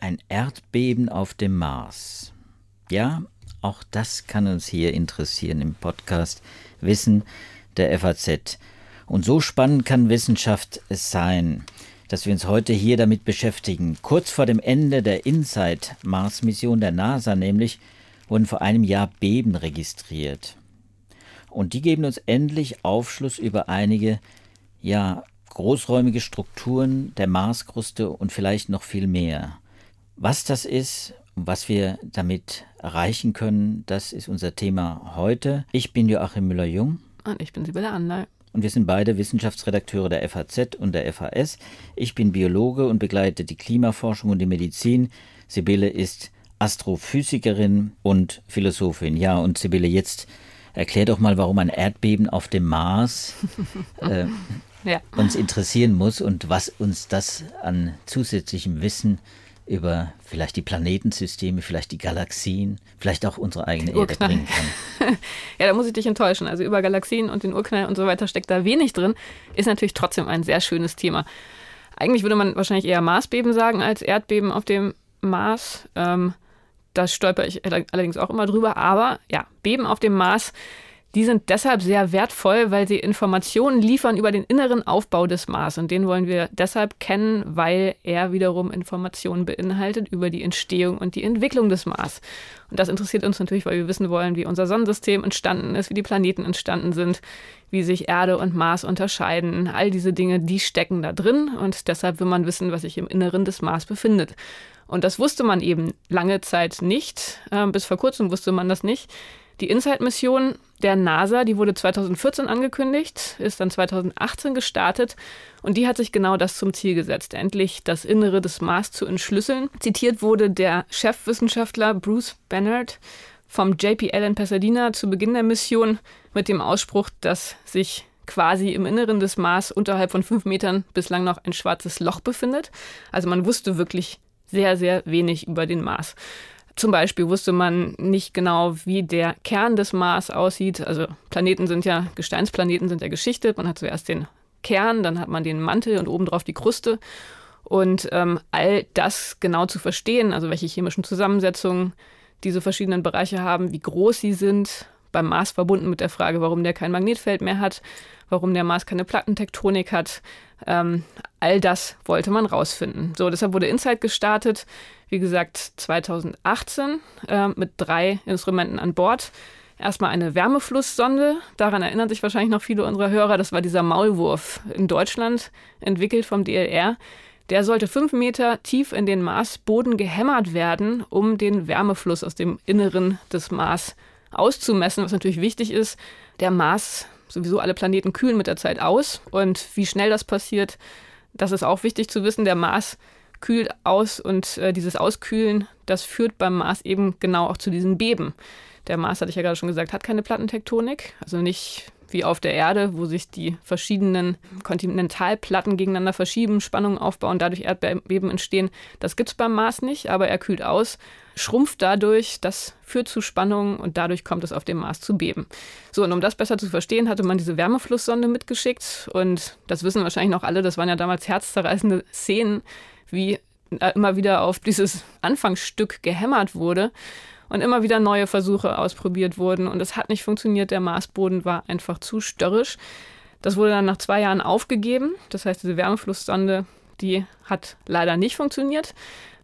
Ein Erdbeben auf dem Mars. Ja, auch das kann uns hier interessieren im Podcast Wissen der FAZ. Und so spannend kann Wissenschaft es sein, dass wir uns heute hier damit beschäftigen. Kurz vor dem Ende der InSight-Mars-Mission der NASA nämlich wurden vor einem Jahr Beben registriert. Und die geben uns endlich Aufschluss über einige, ja, großräumige Strukturen der Marskruste und vielleicht noch viel mehr. Was das ist, was wir damit erreichen können, das ist unser Thema heute. Ich bin Joachim Müller-Jung. Und ich bin Sibylle Andal. Und wir sind beide Wissenschaftsredakteure der FAZ und der FAS. Ich bin Biologe und begleite die Klimaforschung und die Medizin. Sibylle ist Astrophysikerin und Philosophin. Ja, und Sibylle, jetzt erklär doch mal, warum ein Erdbeben auf dem Mars äh, ja. uns interessieren muss und was uns das an zusätzlichem Wissen über vielleicht die Planetensysteme, vielleicht die Galaxien, vielleicht auch unsere eigene Erde bringen kann. ja, da muss ich dich enttäuschen. Also über Galaxien und den Urknall und so weiter steckt da wenig drin. Ist natürlich trotzdem ein sehr schönes Thema. Eigentlich würde man wahrscheinlich eher Marsbeben sagen als Erdbeben auf dem Mars. Ähm, da stolper ich allerdings auch immer drüber. Aber ja, Beben auf dem Mars die sind deshalb sehr wertvoll, weil sie Informationen liefern über den inneren Aufbau des Mars. Und den wollen wir deshalb kennen, weil er wiederum Informationen beinhaltet über die Entstehung und die Entwicklung des Mars. Und das interessiert uns natürlich, weil wir wissen wollen, wie unser Sonnensystem entstanden ist, wie die Planeten entstanden sind, wie sich Erde und Mars unterscheiden. All diese Dinge, die stecken da drin. Und deshalb will man wissen, was sich im Inneren des Mars befindet. Und das wusste man eben lange Zeit nicht. Äh, bis vor kurzem wusste man das nicht. Die InSight-Mission der NASA, die wurde 2014 angekündigt, ist dann 2018 gestartet und die hat sich genau das zum Ziel gesetzt, endlich das Innere des Mars zu entschlüsseln. Zitiert wurde der Chefwissenschaftler Bruce Bennett vom JPL in Pasadena zu Beginn der Mission mit dem Ausspruch, dass sich quasi im Inneren des Mars unterhalb von fünf Metern bislang noch ein schwarzes Loch befindet. Also man wusste wirklich sehr, sehr wenig über den Mars. Zum Beispiel wusste man nicht genau, wie der Kern des Mars aussieht. Also Planeten sind ja, Gesteinsplaneten sind ja geschichtet. Man hat zuerst den Kern, dann hat man den Mantel und obendrauf die Kruste. Und ähm, all das genau zu verstehen, also welche chemischen Zusammensetzungen diese verschiedenen Bereiche haben, wie groß sie sind, beim Mars verbunden mit der Frage, warum der kein Magnetfeld mehr hat, warum der Mars keine Plattentektonik hat. Ähm, all das wollte man rausfinden. So, deshalb wurde Insight gestartet wie gesagt, 2018 äh, mit drei Instrumenten an Bord. Erstmal eine Wärmeflusssonde. Daran erinnern sich wahrscheinlich noch viele unserer Hörer. Das war dieser Maulwurf in Deutschland, entwickelt vom DLR. Der sollte fünf Meter tief in den Marsboden gehämmert werden, um den Wärmefluss aus dem Inneren des Mars auszumessen, was natürlich wichtig ist. Der Mars, sowieso alle Planeten kühlen mit der Zeit aus. Und wie schnell das passiert, das ist auch wichtig zu wissen. Der Mars kühlt aus und äh, dieses Auskühlen, das führt beim Mars eben genau auch zu diesen Beben. Der Mars, hatte ich ja gerade schon gesagt, hat keine Plattentektonik, also nicht wie auf der Erde, wo sich die verschiedenen Kontinentalplatten gegeneinander verschieben, Spannungen aufbauen, dadurch Erdbeben entstehen. Das gibt es beim Mars nicht, aber er kühlt aus, schrumpft dadurch, das führt zu Spannungen und dadurch kommt es auf dem Mars zu Beben. So, und um das besser zu verstehen, hatte man diese Wärmeflusssonde mitgeschickt und das wissen wahrscheinlich noch alle, das waren ja damals herzzerreißende Szenen, wie immer wieder auf dieses Anfangsstück gehämmert wurde und immer wieder neue Versuche ausprobiert wurden und es hat nicht funktioniert. Der Marsboden war einfach zu störrisch. Das wurde dann nach zwei Jahren aufgegeben. Das heißt, diese Wärmeflusssonde, die hat leider nicht funktioniert.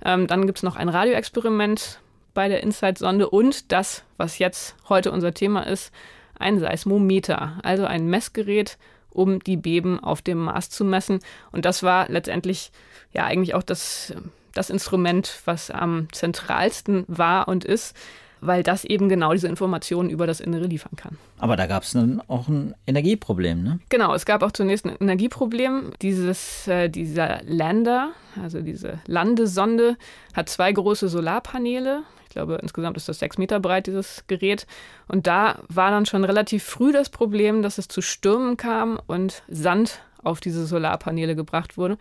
Ähm, dann gibt es noch ein Radioexperiment bei der InSight-Sonde und das, was jetzt heute unser Thema ist, ein Seismometer, also ein Messgerät, um die Beben auf dem Mars zu messen. Und das war letztendlich ja eigentlich auch das, das Instrument, was am zentralsten war und ist, weil das eben genau diese Informationen über das Innere liefern kann. Aber da gab es dann auch ein Energieproblem, ne? Genau, es gab auch zunächst ein Energieproblem. Dieses, äh, dieser Lander, also diese Landesonde, hat zwei große Solarpaneele. Ich glaube, insgesamt ist das sechs Meter breit, dieses Gerät. Und da war dann schon relativ früh das Problem, dass es zu Stürmen kam und Sand auf diese Solarpaneele gebracht wurde.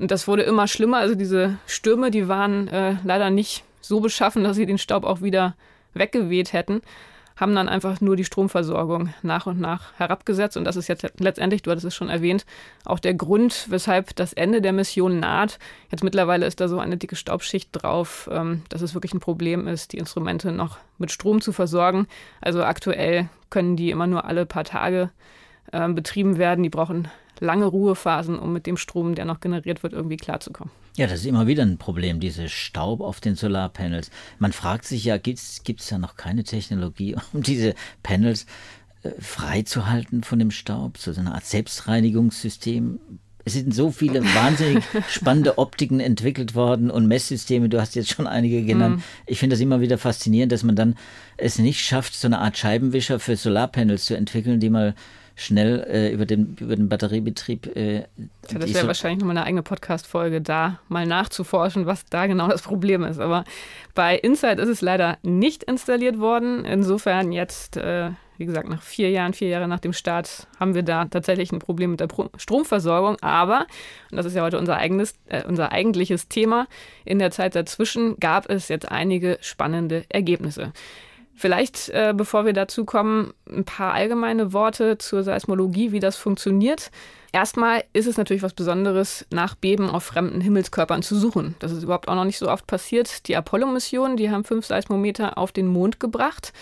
Und das wurde immer schlimmer. Also diese Stürme, die waren äh, leider nicht so beschaffen, dass sie den Staub auch wieder weggeweht hätten. haben dann einfach nur die Stromversorgung nach und nach herabgesetzt. Und das ist jetzt letztendlich, du hattest es schon erwähnt, auch der Grund, weshalb das Ende der Mission naht. Jetzt mittlerweile ist da so eine dicke Staubschicht drauf, ähm, dass es wirklich ein Problem ist, die Instrumente noch mit Strom zu versorgen. Also aktuell können die immer nur alle paar Tage äh, betrieben werden. Die brauchen lange Ruhephasen, um mit dem Strom, der noch generiert wird, irgendwie klarzukommen. Ja, das ist immer wieder ein Problem, diese Staub auf den Solarpanels. Man fragt sich ja, gibt es da noch keine Technologie, um diese Panels äh, freizuhalten von dem Staub, so eine Art Selbstreinigungssystem? Es sind so viele wahnsinnig spannende Optiken entwickelt worden und Messsysteme, du hast jetzt schon einige genannt. Mm. Ich finde das immer wieder faszinierend, dass man dann es nicht schafft, so eine Art Scheibenwischer für Solarpanels zu entwickeln, die mal schnell äh, über, den, über den Batteriebetrieb. Äh, ja, das wäre wahrscheinlich nochmal eine eigene Podcast-Folge, da mal nachzuforschen, was da genau das Problem ist. Aber bei Insight ist es leider nicht installiert worden. Insofern jetzt, äh, wie gesagt, nach vier Jahren, vier Jahre nach dem Start, haben wir da tatsächlich ein Problem mit der Pro Stromversorgung. Aber, und das ist ja heute unser, eigenes, äh, unser eigentliches Thema, in der Zeit dazwischen gab es jetzt einige spannende Ergebnisse. Vielleicht, äh, bevor wir dazu kommen, ein paar allgemeine Worte zur Seismologie, wie das funktioniert. Erstmal ist es natürlich was Besonderes, nach Beben auf fremden Himmelskörpern zu suchen. Das ist überhaupt auch noch nicht so oft passiert. Die Apollo-Missionen, die haben fünf Seismometer auf den Mond gebracht.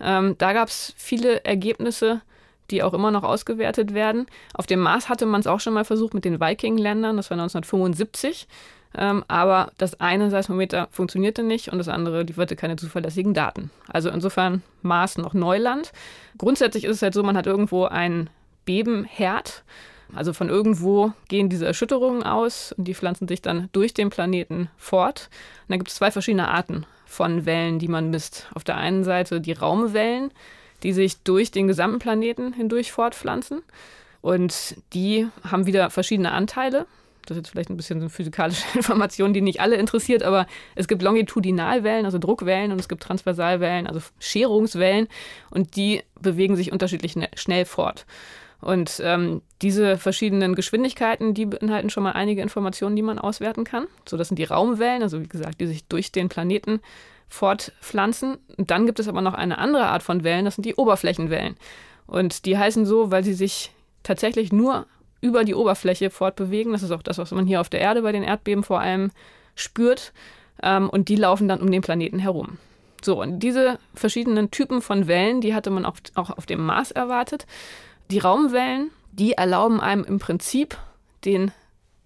Ähm, da gab es viele Ergebnisse, die auch immer noch ausgewertet werden. Auf dem Mars hatte man es auch schon mal versucht mit den Viking-Ländern, das war 1975. Ähm, aber das eine Seismometer funktionierte nicht und das andere lieferte keine zuverlässigen Daten. Also insofern Mars noch Neuland. Grundsätzlich ist es halt so, man hat irgendwo einen Bebenherd. Also von irgendwo gehen diese Erschütterungen aus und die pflanzen sich dann durch den Planeten fort. Und dann gibt es zwei verschiedene Arten von Wellen, die man misst. Auf der einen Seite die Raumwellen, die sich durch den gesamten Planeten hindurch fortpflanzen. Und die haben wieder verschiedene Anteile das ist jetzt vielleicht ein bisschen so physikalische Information, die nicht alle interessiert, aber es gibt Longitudinalwellen, also Druckwellen, und es gibt Transversalwellen, also Scherungswellen, und die bewegen sich unterschiedlich schnell fort. Und ähm, diese verschiedenen Geschwindigkeiten, die beinhalten schon mal einige Informationen, die man auswerten kann. So, das sind die Raumwellen, also wie gesagt, die sich durch den Planeten fortpflanzen. Und dann gibt es aber noch eine andere Art von Wellen, das sind die Oberflächenwellen. Und die heißen so, weil sie sich tatsächlich nur über die Oberfläche fortbewegen. Das ist auch das, was man hier auf der Erde bei den Erdbeben vor allem spürt. Ähm, und die laufen dann um den Planeten herum. So, und diese verschiedenen Typen von Wellen, die hatte man auch, auch auf dem Mars erwartet. Die Raumwellen, die erlauben einem im Prinzip den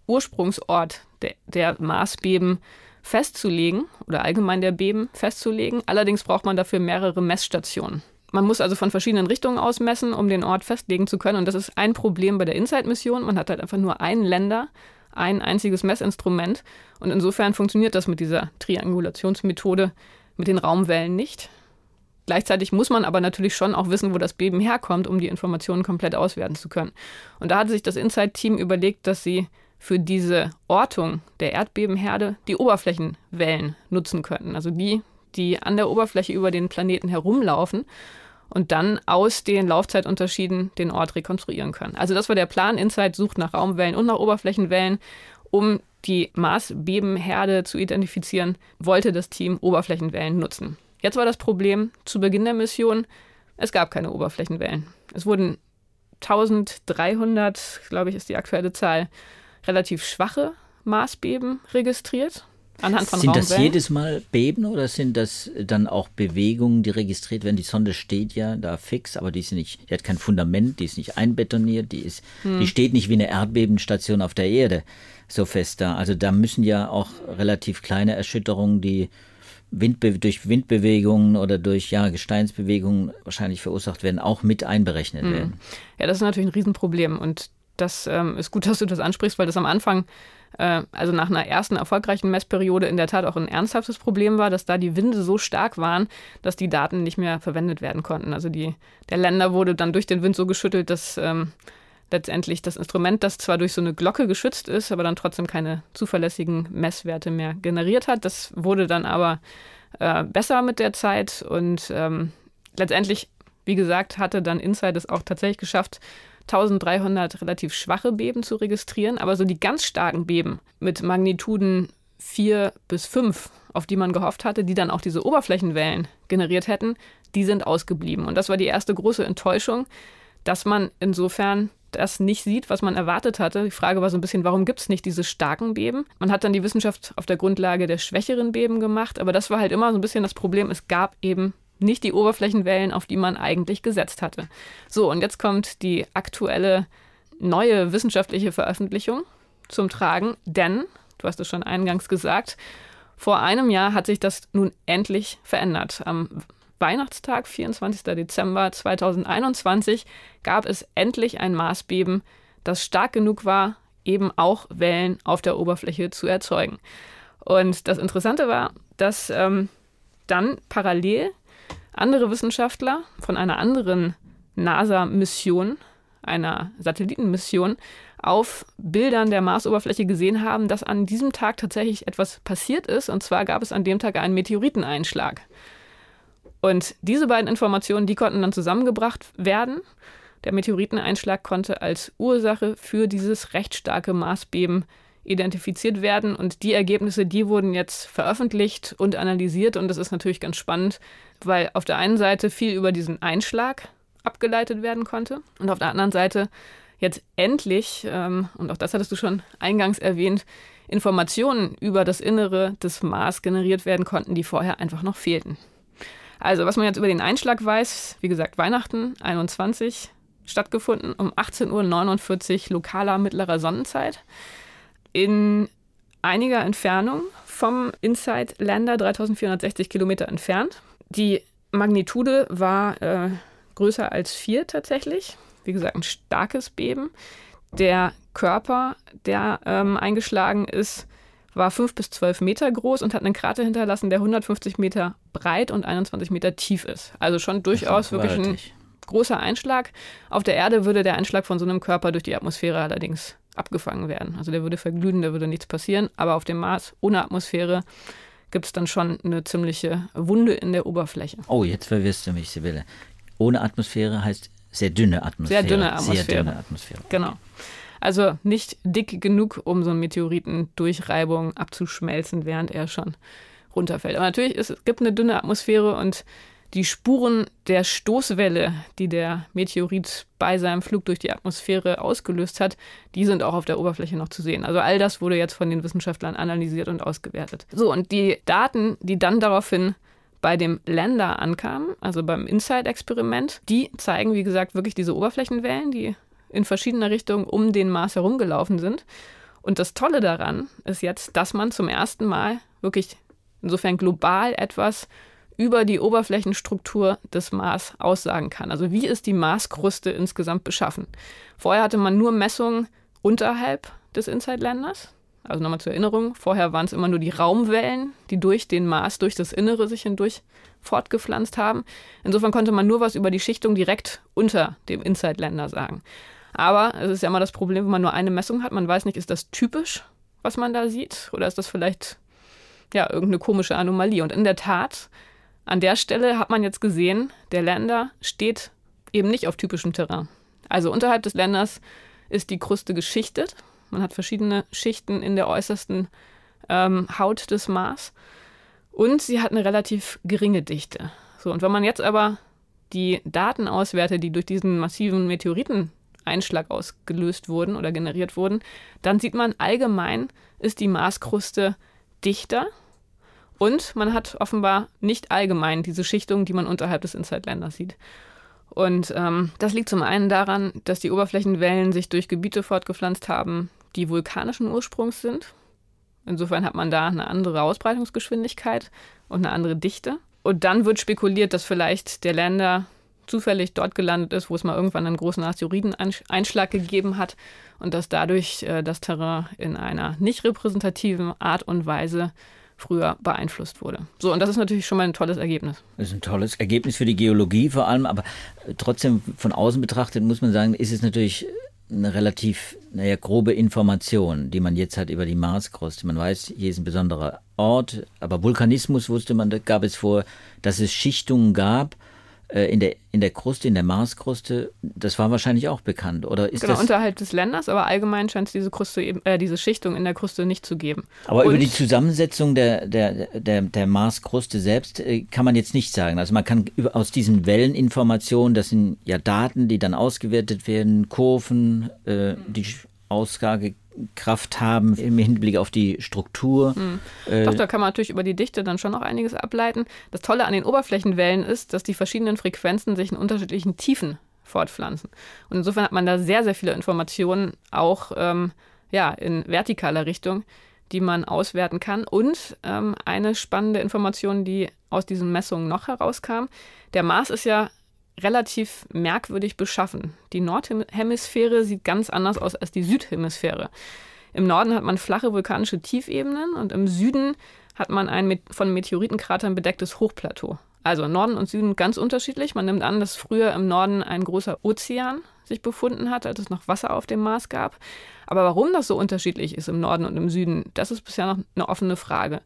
Ursprungsort der, der Marsbeben festzulegen oder allgemein der Beben festzulegen. Allerdings braucht man dafür mehrere Messstationen. Man muss also von verschiedenen Richtungen aus messen, um den Ort festlegen zu können. Und das ist ein Problem bei der Inside-Mission. Man hat halt einfach nur einen Länder, ein einziges Messinstrument. Und insofern funktioniert das mit dieser Triangulationsmethode mit den Raumwellen nicht. Gleichzeitig muss man aber natürlich schon auch wissen, wo das Beben herkommt, um die Informationen komplett auswerten zu können. Und da hat sich das Insight-Team überlegt, dass sie für diese Ortung der Erdbebenherde die Oberflächenwellen nutzen könnten. Also die, die an der Oberfläche über den Planeten herumlaufen und dann aus den Laufzeitunterschieden den Ort rekonstruieren können. Also das war der Plan. Insight sucht nach Raumwellen und nach Oberflächenwellen. Um die Marsbebenherde zu identifizieren, wollte das Team Oberflächenwellen nutzen. Jetzt war das Problem zu Beginn der Mission, es gab keine Oberflächenwellen. Es wurden 1300, glaube ich, ist die aktuelle Zahl, relativ schwache Marsbeben registriert. Anhand von sind Raumwellen? das jedes Mal Beben oder sind das dann auch Bewegungen, die registriert werden? Die Sonde steht ja da fix, aber die ist nicht, die hat kein Fundament, die ist nicht einbetoniert, die ist, hm. die steht nicht wie eine Erdbebenstation auf der Erde so fest da. Also da müssen ja auch relativ kleine Erschütterungen, die Windbe durch Windbewegungen oder durch ja, Gesteinsbewegungen wahrscheinlich verursacht werden, auch mit einberechnet hm. werden. Ja, das ist natürlich ein Riesenproblem und das ähm, ist gut, dass du das ansprichst, weil das am Anfang äh, also nach einer ersten erfolgreichen Messperiode in der Tat auch ein ernsthaftes Problem war, dass da die Winde so stark waren, dass die Daten nicht mehr verwendet werden konnten. Also die, der Länder wurde dann durch den Wind so geschüttelt, dass ähm, letztendlich das Instrument, das zwar durch so eine Glocke geschützt ist, aber dann trotzdem keine zuverlässigen Messwerte mehr generiert hat. Das wurde dann aber äh, besser mit der Zeit und ähm, letztendlich, wie gesagt, hatte dann Insight es auch tatsächlich geschafft, 1300 relativ schwache Beben zu registrieren, aber so die ganz starken Beben mit Magnituden 4 bis 5, auf die man gehofft hatte, die dann auch diese Oberflächenwellen generiert hätten, die sind ausgeblieben. Und das war die erste große Enttäuschung, dass man insofern das nicht sieht, was man erwartet hatte. Die Frage war so ein bisschen, warum gibt es nicht diese starken Beben? Man hat dann die Wissenschaft auf der Grundlage der schwächeren Beben gemacht, aber das war halt immer so ein bisschen das Problem. Es gab eben nicht die Oberflächenwellen, auf die man eigentlich gesetzt hatte. So, und jetzt kommt die aktuelle neue wissenschaftliche Veröffentlichung zum Tragen, denn, du hast es schon eingangs gesagt, vor einem Jahr hat sich das nun endlich verändert. Am Weihnachtstag, 24. Dezember 2021, gab es endlich ein Maßbeben, das stark genug war, eben auch Wellen auf der Oberfläche zu erzeugen. Und das Interessante war, dass ähm, dann parallel andere Wissenschaftler von einer anderen NASA-Mission, einer Satellitenmission, auf Bildern der Marsoberfläche gesehen haben, dass an diesem Tag tatsächlich etwas passiert ist. Und zwar gab es an dem Tag einen Meteoriteneinschlag. Und diese beiden Informationen, die konnten dann zusammengebracht werden. Der Meteoriteneinschlag konnte als Ursache für dieses recht starke Marsbeben identifiziert werden. Und die Ergebnisse, die wurden jetzt veröffentlicht und analysiert. Und das ist natürlich ganz spannend, weil auf der einen Seite viel über diesen Einschlag abgeleitet werden konnte und auf der anderen Seite jetzt endlich, ähm, und auch das hattest du schon eingangs erwähnt, Informationen über das Innere des Mars generiert werden konnten, die vorher einfach noch fehlten. Also, was man jetzt über den Einschlag weiß, wie gesagt, Weihnachten 21 stattgefunden um 18.49 Uhr lokaler mittlerer Sonnenzeit. In einiger Entfernung vom Inside Lander, 3460 Kilometer entfernt. Die Magnitude war äh, größer als vier tatsächlich wie gesagt, ein starkes Beben. Der Körper, der ähm, eingeschlagen ist, war fünf bis zwölf Meter groß und hat einen Krater hinterlassen, der 150 Meter breit und 21 Meter tief ist. Also schon durchaus wirklich ein großer Einschlag. Auf der Erde würde der Einschlag von so einem Körper durch die Atmosphäre allerdings abgefangen werden. Also der würde verglühen, da würde nichts passieren. Aber auf dem Mars ohne Atmosphäre gibt es dann schon eine ziemliche Wunde in der Oberfläche. Oh, jetzt verwirrst du mich, Sibylle. Ohne Atmosphäre heißt sehr dünne Atmosphäre. Sehr dünne Atmosphäre. Sehr dünne Atmosphäre. Genau. Also nicht dick genug, um so einen Meteoriten durch Reibung abzuschmelzen, während er schon runterfällt. Aber natürlich, es gibt eine dünne Atmosphäre und die Spuren der Stoßwelle, die der Meteorit bei seinem Flug durch die Atmosphäre ausgelöst hat, die sind auch auf der Oberfläche noch zu sehen. Also all das wurde jetzt von den Wissenschaftlern analysiert und ausgewertet. So, und die Daten, die dann daraufhin bei dem Lander ankamen, also beim InSight-Experiment, die zeigen, wie gesagt, wirklich diese Oberflächenwellen, die in verschiedener Richtung um den Mars herumgelaufen sind. Und das Tolle daran ist jetzt, dass man zum ersten Mal wirklich insofern global etwas über die Oberflächenstruktur des Mars aussagen kann. Also wie ist die Marskruste insgesamt beschaffen? Vorher hatte man nur Messungen unterhalb des Inside-Landers. Also nochmal zur Erinnerung, vorher waren es immer nur die Raumwellen, die durch den Mars, durch das Innere sich hindurch fortgepflanzt haben. Insofern konnte man nur was über die Schichtung direkt unter dem Inside-Länder sagen. Aber es ist ja immer das Problem, wenn man nur eine Messung hat, man weiß nicht, ist das typisch, was man da sieht, oder ist das vielleicht ja irgendeine komische Anomalie. Und in der Tat, an der Stelle hat man jetzt gesehen, der Länder steht eben nicht auf typischem Terrain. Also unterhalb des Länders ist die Kruste geschichtet man hat verschiedene Schichten in der äußersten ähm, Haut des Mars. Und sie hat eine relativ geringe Dichte. So, und wenn man jetzt aber die Daten auswertet, die durch diesen massiven Meteoriteneinschlag ausgelöst wurden oder generiert wurden, dann sieht man allgemein ist die Marskruste dichter und man hat offenbar nicht allgemein diese Schichtung, die man unterhalb des Inside-Landers sieht. Und ähm, das liegt zum einen daran, dass die Oberflächenwellen sich durch Gebiete fortgepflanzt haben, die vulkanischen Ursprungs sind. Insofern hat man da eine andere Ausbreitungsgeschwindigkeit und eine andere Dichte. Und dann wird spekuliert, dass vielleicht der Länder zufällig dort gelandet ist, wo es mal irgendwann einen großen Asteroideneinschlag gegeben hat und dass dadurch äh, das Terrain in einer nicht repräsentativen Art und Weise früher beeinflusst wurde. So, und das ist natürlich schon mal ein tolles Ergebnis. Das ist ein tolles Ergebnis für die Geologie vor allem, aber trotzdem von außen betrachtet muss man sagen, ist es natürlich eine relativ, naja, grobe Information, die man jetzt hat über die Marskruste. Man weiß, hier ist ein besonderer Ort, aber Vulkanismus wusste man, da gab es vor, dass es Schichtungen gab. Äh, in, der, in der Kruste, in der Marskruste, das war wahrscheinlich auch bekannt, oder ist genau, das? unterhalb des Länders, aber allgemein scheint es diese Kruste eben, äh, diese Schichtung in der Kruste nicht zu geben. Aber Und über die Zusammensetzung der, der, der, der Marskruste selbst äh, kann man jetzt nicht sagen. Also man kann über, aus diesen Welleninformationen, das sind ja Daten, die dann ausgewertet werden, Kurven, äh, die Aussagekraft haben im Hinblick auf die Struktur. Hm. Äh, Doch, da kann man natürlich über die Dichte dann schon noch einiges ableiten. Das Tolle an den Oberflächenwellen ist, dass die verschiedenen Frequenzen sich in unterschiedlichen Tiefen fortpflanzen. Und insofern hat man da sehr, sehr viele Informationen, auch ähm, ja, in vertikaler Richtung, die man auswerten kann. Und ähm, eine spannende Information, die aus diesen Messungen noch herauskam, der Mars ist ja relativ merkwürdig beschaffen. Die Nordhemisphäre sieht ganz anders aus als die Südhemisphäre. Im Norden hat man flache vulkanische Tiefebenen und im Süden hat man ein mit, von Meteoritenkratern bedecktes Hochplateau. Also Norden und Süden ganz unterschiedlich. Man nimmt an, dass früher im Norden ein großer Ozean sich befunden hat, als es noch Wasser auf dem Mars gab. Aber warum das so unterschiedlich ist im Norden und im Süden, das ist bisher noch eine offene Frage.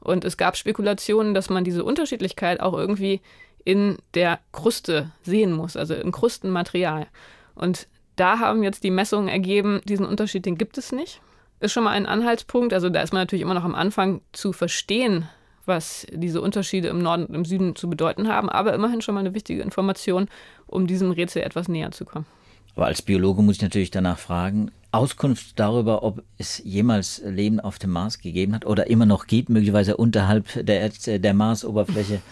Und es gab Spekulationen, dass man diese Unterschiedlichkeit auch irgendwie in der Kruste sehen muss, also im Krustenmaterial. Und da haben jetzt die Messungen ergeben, diesen Unterschied, den gibt es nicht. Ist schon mal ein Anhaltspunkt. Also da ist man natürlich immer noch am Anfang zu verstehen, was diese Unterschiede im Norden und im Süden zu bedeuten haben, aber immerhin schon mal eine wichtige Information, um diesem Rätsel etwas näher zu kommen. Aber als Biologe muss ich natürlich danach fragen, Auskunft darüber, ob es jemals Leben auf dem Mars gegeben hat oder immer noch gibt, möglicherweise unterhalb der, Erd der Marsoberfläche,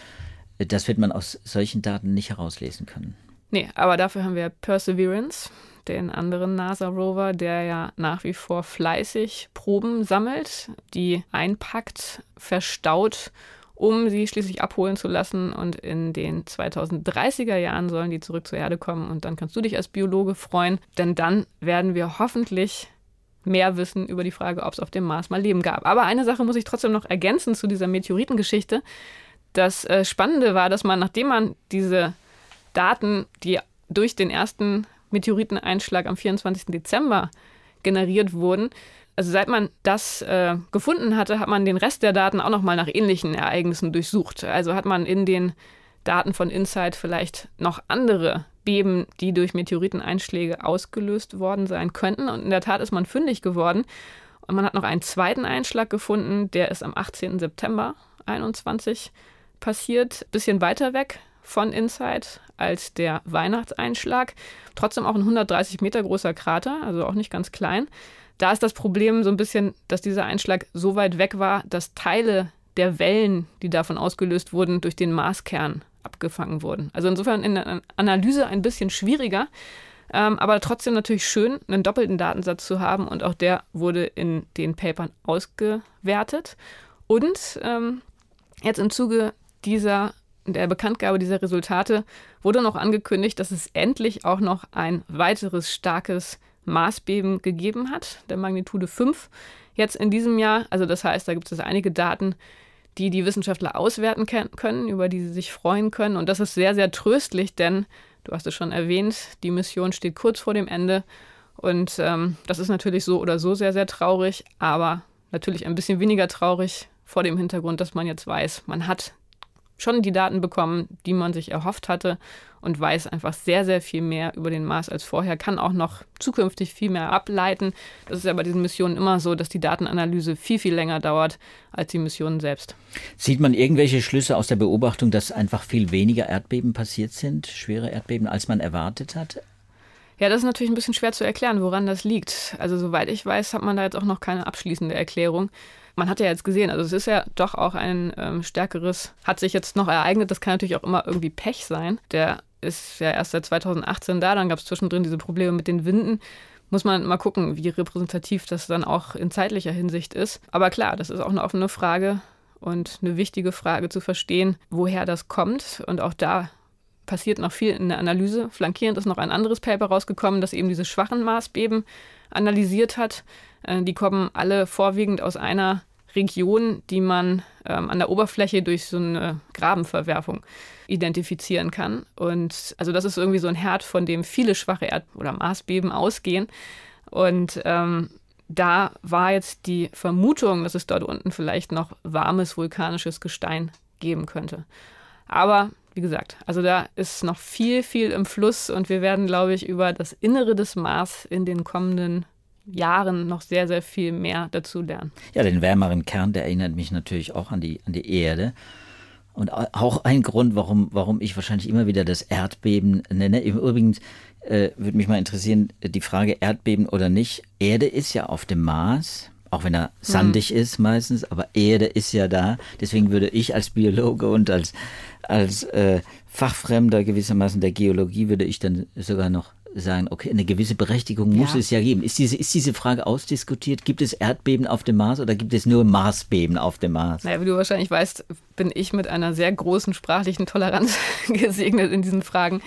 das wird man aus solchen Daten nicht herauslesen können. Nee, aber dafür haben wir Perseverance, den anderen NASA-Rover, der ja nach wie vor fleißig Proben sammelt, die einpackt, verstaut, um sie schließlich abholen zu lassen. Und in den 2030er Jahren sollen die zurück zur Erde kommen. Und dann kannst du dich als Biologe freuen, denn dann werden wir hoffentlich mehr wissen über die Frage, ob es auf dem Mars mal Leben gab. Aber eine Sache muss ich trotzdem noch ergänzen zu dieser Meteoritengeschichte. Das äh, Spannende war, dass man, nachdem man diese Daten, die durch den ersten Meteoriteneinschlag am 24. Dezember generiert wurden, also seit man das äh, gefunden hatte, hat man den Rest der Daten auch nochmal nach ähnlichen Ereignissen durchsucht. Also hat man in den Daten von InSight vielleicht noch andere Beben, die durch Meteoriteneinschläge ausgelöst worden sein könnten. Und in der Tat ist man fündig geworden. Und man hat noch einen zweiten Einschlag gefunden, der ist am 18. September 21 passiert, bisschen weiter weg von InSight als der Weihnachtseinschlag. Trotzdem auch ein 130 Meter großer Krater, also auch nicht ganz klein. Da ist das Problem so ein bisschen, dass dieser Einschlag so weit weg war, dass Teile der Wellen, die davon ausgelöst wurden, durch den Marskern abgefangen wurden. Also insofern in der Analyse ein bisschen schwieriger, ähm, aber trotzdem natürlich schön, einen doppelten Datensatz zu haben und auch der wurde in den Papern ausgewertet. Und ähm, jetzt im Zuge dieser der Bekanntgabe dieser Resultate wurde noch angekündigt, dass es endlich auch noch ein weiteres starkes Maßbeben gegeben hat, der Magnitude 5 jetzt in diesem Jahr. Also das heißt, da gibt es einige Daten, die die Wissenschaftler auswerten können, über die sie sich freuen können. Und das ist sehr, sehr tröstlich, denn du hast es schon erwähnt, die Mission steht kurz vor dem Ende. Und ähm, das ist natürlich so oder so sehr, sehr traurig, aber natürlich ein bisschen weniger traurig vor dem Hintergrund, dass man jetzt weiß, man hat schon die Daten bekommen, die man sich erhofft hatte und weiß einfach sehr, sehr viel mehr über den Mars als vorher, kann auch noch zukünftig viel mehr ableiten. Das ist ja bei diesen Missionen immer so, dass die Datenanalyse viel, viel länger dauert als die Missionen selbst. Sieht man irgendwelche Schlüsse aus der Beobachtung, dass einfach viel weniger Erdbeben passiert sind, schwere Erdbeben, als man erwartet hat? Ja, das ist natürlich ein bisschen schwer zu erklären, woran das liegt. Also soweit ich weiß, hat man da jetzt auch noch keine abschließende Erklärung man hat ja jetzt gesehen, also es ist ja doch auch ein ähm, stärkeres, hat sich jetzt noch ereignet, das kann natürlich auch immer irgendwie Pech sein. Der ist ja erst seit 2018 da, dann gab es zwischendrin diese Probleme mit den Winden. Muss man mal gucken, wie repräsentativ das dann auch in zeitlicher Hinsicht ist. Aber klar, das ist auch eine offene Frage und eine wichtige Frage zu verstehen, woher das kommt. Und auch da passiert noch viel in der Analyse. Flankierend ist noch ein anderes Paper rausgekommen, das eben diese schwachen Maßbeben analysiert hat. Äh, die kommen alle vorwiegend aus einer Region, die man ähm, an der Oberfläche durch so eine Grabenverwerfung identifizieren kann. Und also das ist irgendwie so ein Herd, von dem viele schwache Erd- oder Marsbeben ausgehen. Und ähm, da war jetzt die Vermutung, dass es dort unten vielleicht noch warmes vulkanisches Gestein geben könnte. Aber wie gesagt, also da ist noch viel, viel im Fluss und wir werden, glaube ich, über das Innere des Mars in den kommenden Jahren noch sehr, sehr viel mehr dazu lernen. Ja, den wärmeren Kern, der erinnert mich natürlich auch an die, an die Erde. Und auch ein Grund, warum, warum ich wahrscheinlich immer wieder das Erdbeben nenne. Im Übrigen äh, würde mich mal interessieren, die Frage Erdbeben oder nicht. Erde ist ja auf dem Mars, auch wenn er sandig hm. ist meistens, aber Erde ist ja da. Deswegen würde ich als Biologe und als, als äh, Fachfremder gewissermaßen der Geologie würde ich dann sogar noch sagen, okay, eine gewisse Berechtigung muss ja. es ja geben. Ist diese, ist diese Frage ausdiskutiert? Gibt es Erdbeben auf dem Mars oder gibt es nur Marsbeben auf dem Mars? Naja, wie du wahrscheinlich weißt, bin ich mit einer sehr großen sprachlichen Toleranz gesegnet in diesen Fragen.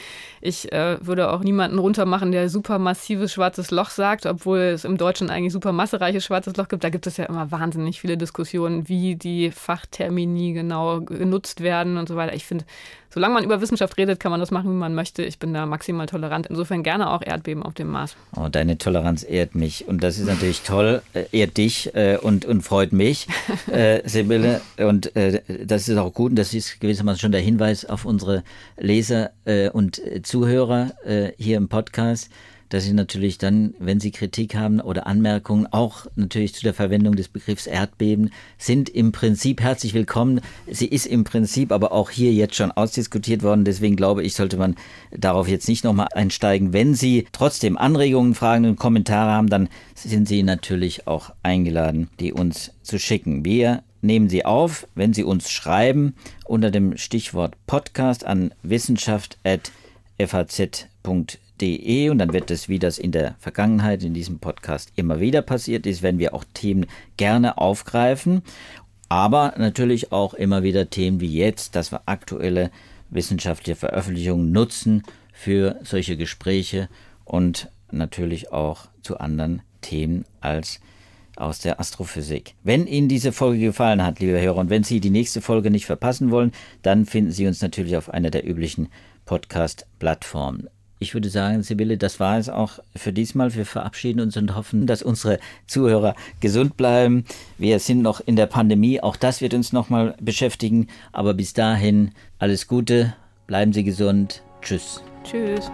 Ich äh, würde auch niemanden runtermachen, der supermassives schwarzes Loch sagt, obwohl es im Deutschen eigentlich super massereiches schwarzes Loch gibt. Da gibt es ja immer wahnsinnig viele Diskussionen, wie die Fachtermini genau genutzt werden und so weiter. Ich finde, solange man über Wissenschaft redet, kann man das machen, wie man möchte. Ich bin da maximal tolerant. Insofern gerne auch Erdbeben auf dem Mars. Oh, deine Toleranz ehrt mich. Und das ist natürlich toll, äh, ehrt dich äh, und, und freut mich, äh, Sibylle. Und äh, das ist auch gut. Und das ist gewissermaßen schon der Hinweis auf unsere Leser äh, und Zuhörer äh, hier im Podcast dass Sie natürlich dann, wenn Sie Kritik haben oder Anmerkungen, auch natürlich zu der Verwendung des Begriffs Erdbeben, sind im Prinzip herzlich willkommen. Sie ist im Prinzip aber auch hier jetzt schon ausdiskutiert worden. Deswegen glaube ich, sollte man darauf jetzt nicht nochmal einsteigen. Wenn Sie trotzdem Anregungen, Fragen und Kommentare haben, dann sind Sie natürlich auch eingeladen, die uns zu schicken. Wir nehmen Sie auf, wenn Sie uns schreiben, unter dem Stichwort Podcast an wissenschaft.faz.de und dann wird es, wie das in der Vergangenheit in diesem Podcast immer wieder passiert ist, werden wir auch Themen gerne aufgreifen, aber natürlich auch immer wieder Themen wie jetzt, dass wir aktuelle wissenschaftliche Veröffentlichungen nutzen für solche Gespräche und natürlich auch zu anderen Themen als aus der Astrophysik. Wenn Ihnen diese Folge gefallen hat, liebe Hörer, und wenn Sie die nächste Folge nicht verpassen wollen, dann finden Sie uns natürlich auf einer der üblichen Podcast-Plattformen ich würde sagen, Sibylle, das war es auch für diesmal. Wir verabschieden uns und hoffen, dass unsere Zuhörer gesund bleiben. Wir sind noch in der Pandemie. Auch das wird uns nochmal beschäftigen. Aber bis dahin alles Gute. Bleiben Sie gesund. Tschüss. Tschüss.